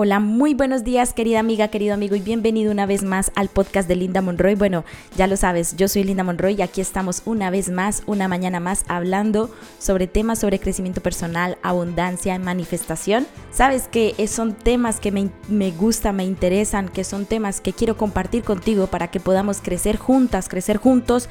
Hola, muy buenos días querida amiga, querido amigo y bienvenido una vez más al podcast de Linda Monroy. Bueno, ya lo sabes, yo soy Linda Monroy y aquí estamos una vez más, una mañana más, hablando sobre temas sobre crecimiento personal, abundancia manifestación. Sabes que son temas que me, me gustan, me interesan, que son temas que quiero compartir contigo para que podamos crecer juntas, crecer juntos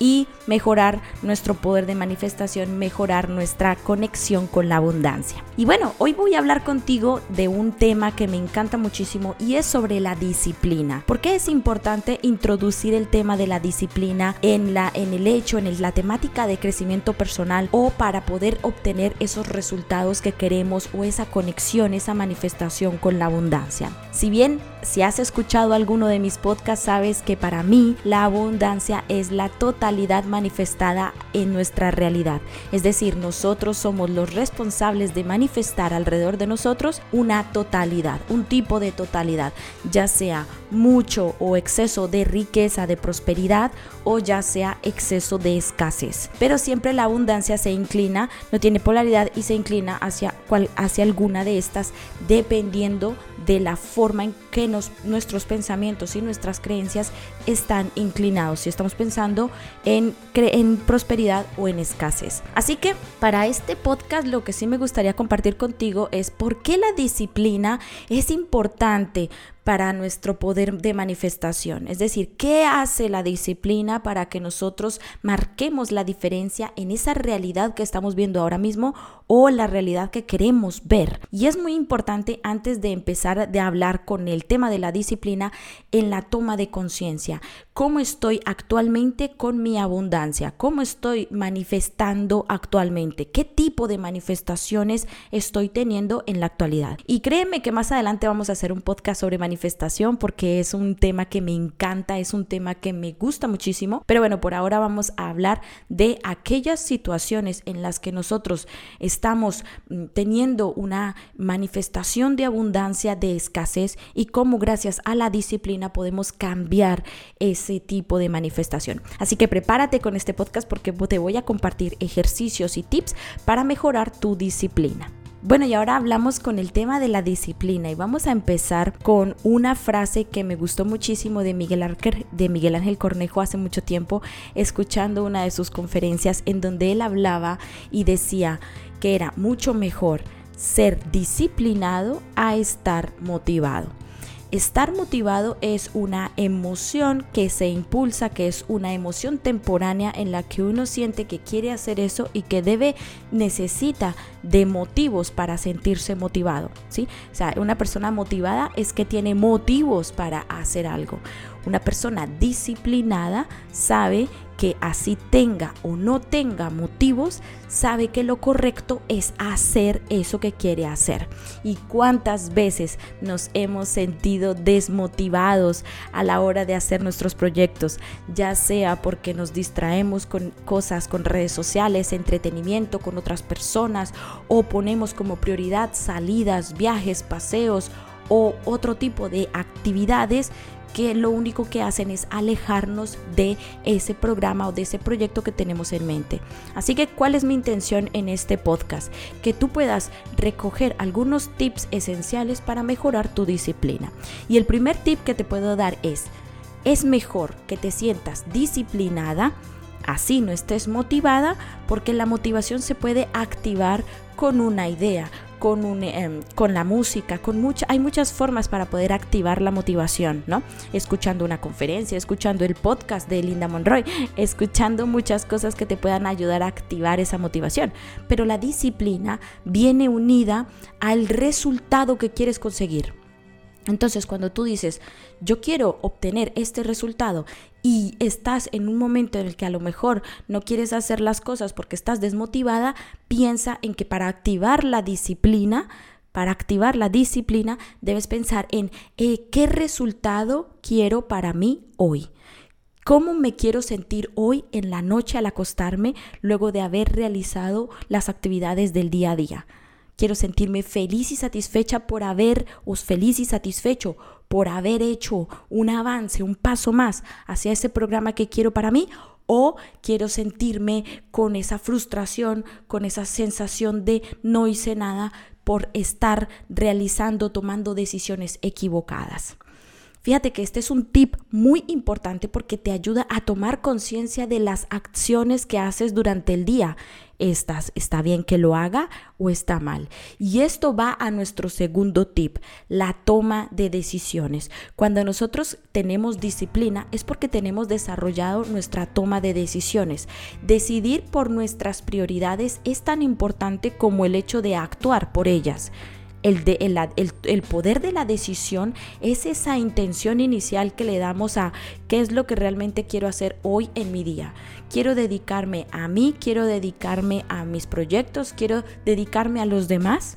y mejorar nuestro poder de manifestación, mejorar nuestra conexión con la abundancia. Y bueno, hoy voy a hablar contigo de un tema que me encanta muchísimo y es sobre la disciplina. ¿Por qué es importante introducir el tema de la disciplina en, la, en el hecho, en la temática de crecimiento personal o para poder obtener esos resultados que queremos o esa conexión, esa manifestación con la abundancia? Si bien si has escuchado alguno de mis podcasts, sabes que para mí la abundancia es la totalidad manifestada en nuestra realidad. Es decir, nosotros somos los responsables de manifestar alrededor de nosotros una totalidad, un tipo de totalidad, ya sea mucho o exceso de riqueza, de prosperidad o ya sea exceso de escasez. Pero siempre la abundancia se inclina, no tiene polaridad y se inclina hacia, cual, hacia alguna de estas dependiendo de la forma en que nuestros pensamientos y nuestras creencias están inclinados, si estamos pensando en, en prosperidad o en escasez. Así que para este podcast lo que sí me gustaría compartir contigo es por qué la disciplina es importante para nuestro poder de manifestación. Es decir, ¿qué hace la disciplina para que nosotros marquemos la diferencia en esa realidad que estamos viendo ahora mismo o la realidad que queremos ver? Y es muy importante antes de empezar de hablar con el tema de la disciplina en la toma de conciencia. ¿Cómo estoy actualmente con mi abundancia? ¿Cómo estoy manifestando actualmente? ¿Qué tipo de manifestaciones estoy teniendo en la actualidad? Y créeme que más adelante vamos a hacer un podcast sobre manifestación porque es un tema que me encanta, es un tema que me gusta muchísimo. Pero bueno, por ahora vamos a hablar de aquellas situaciones en las que nosotros estamos mm, teniendo una manifestación de abundancia, de escasez y cómo gracias a la disciplina podemos cambiar ese tipo de manifestación. Así que prepárate con este podcast porque te voy a compartir ejercicios y tips para mejorar tu disciplina. Bueno, y ahora hablamos con el tema de la disciplina y vamos a empezar con una frase que me gustó muchísimo de Miguel, de Miguel Ángel Cornejo hace mucho tiempo, escuchando una de sus conferencias en donde él hablaba y decía que era mucho mejor ser disciplinado a estar motivado. Estar motivado es una emoción que se impulsa, que es una emoción temporánea en la que uno siente que quiere hacer eso y que debe, necesita de motivos para sentirse motivado, ¿sí? O sea, una persona motivada es que tiene motivos para hacer algo. Una persona disciplinada sabe que así tenga o no tenga motivos, sabe que lo correcto es hacer eso que quiere hacer. ¿Y cuántas veces nos hemos sentido desmotivados a la hora de hacer nuestros proyectos? Ya sea porque nos distraemos con cosas, con redes sociales, entretenimiento con otras personas o ponemos como prioridad salidas, viajes, paseos o otro tipo de actividades que lo único que hacen es alejarnos de ese programa o de ese proyecto que tenemos en mente. Así que, ¿cuál es mi intención en este podcast? Que tú puedas recoger algunos tips esenciales para mejorar tu disciplina. Y el primer tip que te puedo dar es, es mejor que te sientas disciplinada, así no estés motivada, porque la motivación se puede activar con una idea, con, un, em, con la música, con mucha, hay muchas formas para poder activar la motivación, ¿no? Escuchando una conferencia, escuchando el podcast de Linda Monroy, escuchando muchas cosas que te puedan ayudar a activar esa motivación. Pero la disciplina viene unida al resultado que quieres conseguir. Entonces, cuando tú dices, yo quiero obtener este resultado y estás en un momento en el que a lo mejor no quieres hacer las cosas porque estás desmotivada, piensa en que para activar la disciplina, para activar la disciplina, debes pensar en eh, qué resultado quiero para mí hoy. ¿Cómo me quiero sentir hoy en la noche al acostarme luego de haber realizado las actividades del día a día? Quiero sentirme feliz y satisfecha por haber, o feliz y satisfecho por haber hecho un avance, un paso más hacia ese programa que quiero para mí, o quiero sentirme con esa frustración, con esa sensación de no hice nada por estar realizando, tomando decisiones equivocadas. Fíjate que este es un tip muy importante porque te ayuda a tomar conciencia de las acciones que haces durante el día. ¿Estás, ¿Está bien que lo haga o está mal? Y esto va a nuestro segundo tip, la toma de decisiones. Cuando nosotros tenemos disciplina es porque tenemos desarrollado nuestra toma de decisiones. Decidir por nuestras prioridades es tan importante como el hecho de actuar por ellas. El, de, el, poder de la decisión es esa intención inicial que le damos a qué es lo que realmente quiero hacer hoy en mi día. Quiero dedicarme a mí, quiero dedicarme a mis proyectos, quiero dedicarme a los demás.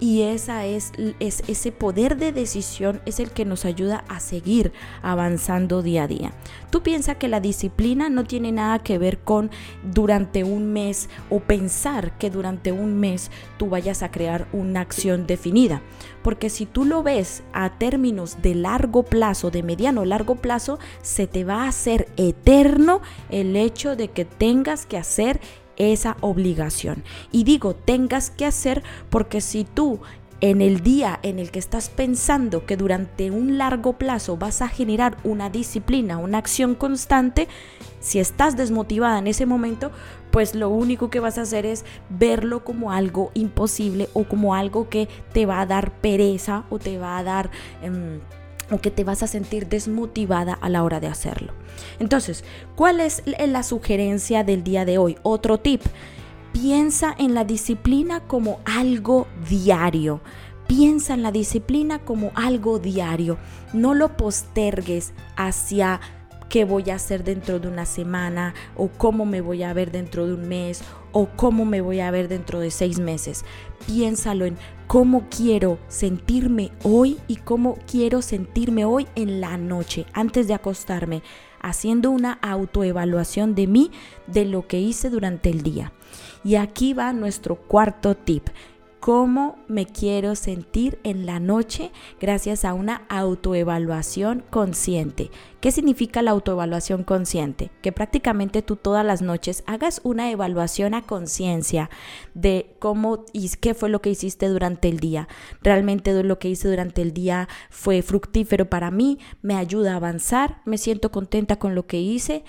Y esa es, es, ese poder de decisión es el que nos ayuda a seguir avanzando día a día. Tú piensas que la disciplina no tiene nada que ver con durante un mes o pensar que durante un mes tú vayas a crear una acción definida. Porque si tú lo ves a términos de largo plazo, de mediano largo plazo, se te va a hacer eterno el hecho de que tengas que hacer esa obligación. Y digo, tengas que hacer porque si tú en el día en el que estás pensando que durante un largo plazo vas a generar una disciplina, una acción constante, si estás desmotivada en ese momento, pues lo único que vas a hacer es verlo como algo imposible o como algo que te va a dar pereza o te va a dar... Em, o que te vas a sentir desmotivada a la hora de hacerlo. Entonces, ¿cuál es la sugerencia del día de hoy? Otro tip. Piensa en la disciplina como algo diario. Piensa en la disciplina como algo diario. No lo postergues hacia qué voy a hacer dentro de una semana o cómo me voy a ver dentro de un mes o cómo me voy a ver dentro de seis meses. Piénsalo en cómo quiero sentirme hoy y cómo quiero sentirme hoy en la noche, antes de acostarme, haciendo una autoevaluación de mí, de lo que hice durante el día. Y aquí va nuestro cuarto tip cómo me quiero sentir en la noche gracias a una autoevaluación consciente. ¿Qué significa la autoevaluación consciente? Que prácticamente tú todas las noches hagas una evaluación a conciencia de cómo y qué fue lo que hiciste durante el día. Realmente lo que hice durante el día fue fructífero para mí, me ayuda a avanzar, me siento contenta con lo que hice,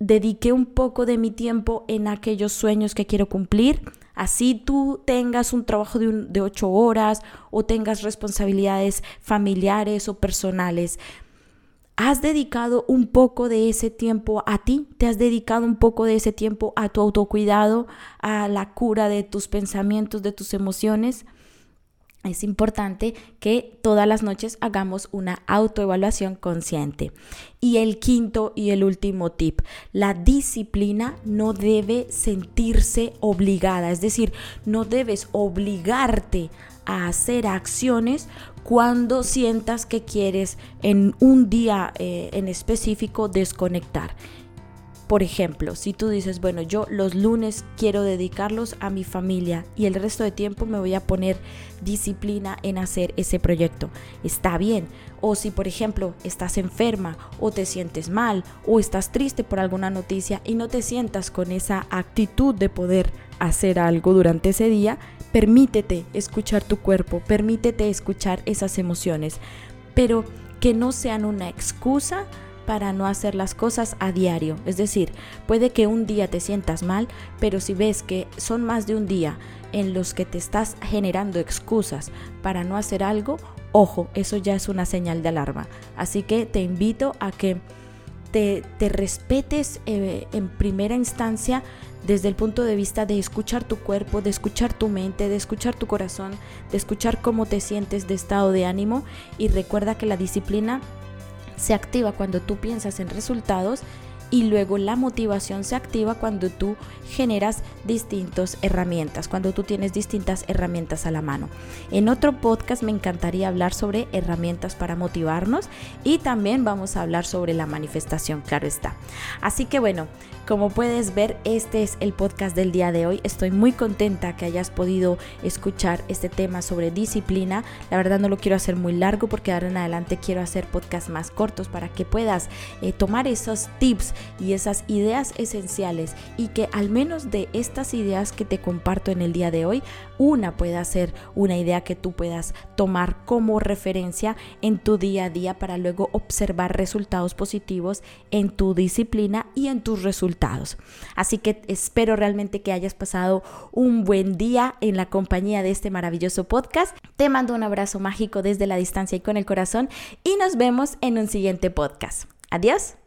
dediqué un poco de mi tiempo en aquellos sueños que quiero cumplir Así tú tengas un trabajo de, de ocho horas o tengas responsabilidades familiares o personales. ¿Has dedicado un poco de ese tiempo a ti? ¿Te has dedicado un poco de ese tiempo a tu autocuidado, a la cura de tus pensamientos, de tus emociones? Es importante que todas las noches hagamos una autoevaluación consciente. Y el quinto y el último tip, la disciplina no debe sentirse obligada, es decir, no debes obligarte a hacer acciones cuando sientas que quieres en un día eh, en específico desconectar. Por ejemplo, si tú dices, bueno, yo los lunes quiero dedicarlos a mi familia y el resto de tiempo me voy a poner disciplina en hacer ese proyecto, está bien. O si, por ejemplo, estás enferma o te sientes mal o estás triste por alguna noticia y no te sientas con esa actitud de poder hacer algo durante ese día, permítete escuchar tu cuerpo, permítete escuchar esas emociones, pero que no sean una excusa para no hacer las cosas a diario. Es decir, puede que un día te sientas mal, pero si ves que son más de un día en los que te estás generando excusas para no hacer algo, ojo, eso ya es una señal de alarma. Así que te invito a que te, respetes eh, en primera instancia desde el punto de vista de escuchar tu cuerpo, de escuchar tu mente, de escuchar tu corazón, de escuchar cómo te sientes de estado de ánimo y recuerda que la disciplina se activa cuando tú piensas en resultados y luego la motivación se activa cuando tú generas distintas herramientas, cuando tú tienes distintas herramientas a la mano. En otro podcast me encantaría hablar sobre herramientas para motivarnos y también vamos a hablar sobre la manifestación, claro está. Así que bueno, Como puedes ver, este es el podcast del día de hoy. Estoy muy contenta que hayas podido escuchar este tema sobre disciplina. La verdad no lo quiero hacer muy largo porque ahora en adelante quiero hacer podcasts más cortos para que puedas eh, tomar esos tips y esas ideas esenciales y que al menos de estas ideas que te comparto en el día de hoy, una pueda ser una idea que tú puedas tomar como referencia en tu día a día para luego observar resultados positivos en tu disciplina y en tus resultados. Así que espero realmente que hayas pasado un buen día en la compañía de este maravilloso podcast. Te mando un abrazo mágico desde la distancia y con el corazón y nos vemos en un siguiente podcast. Adiós.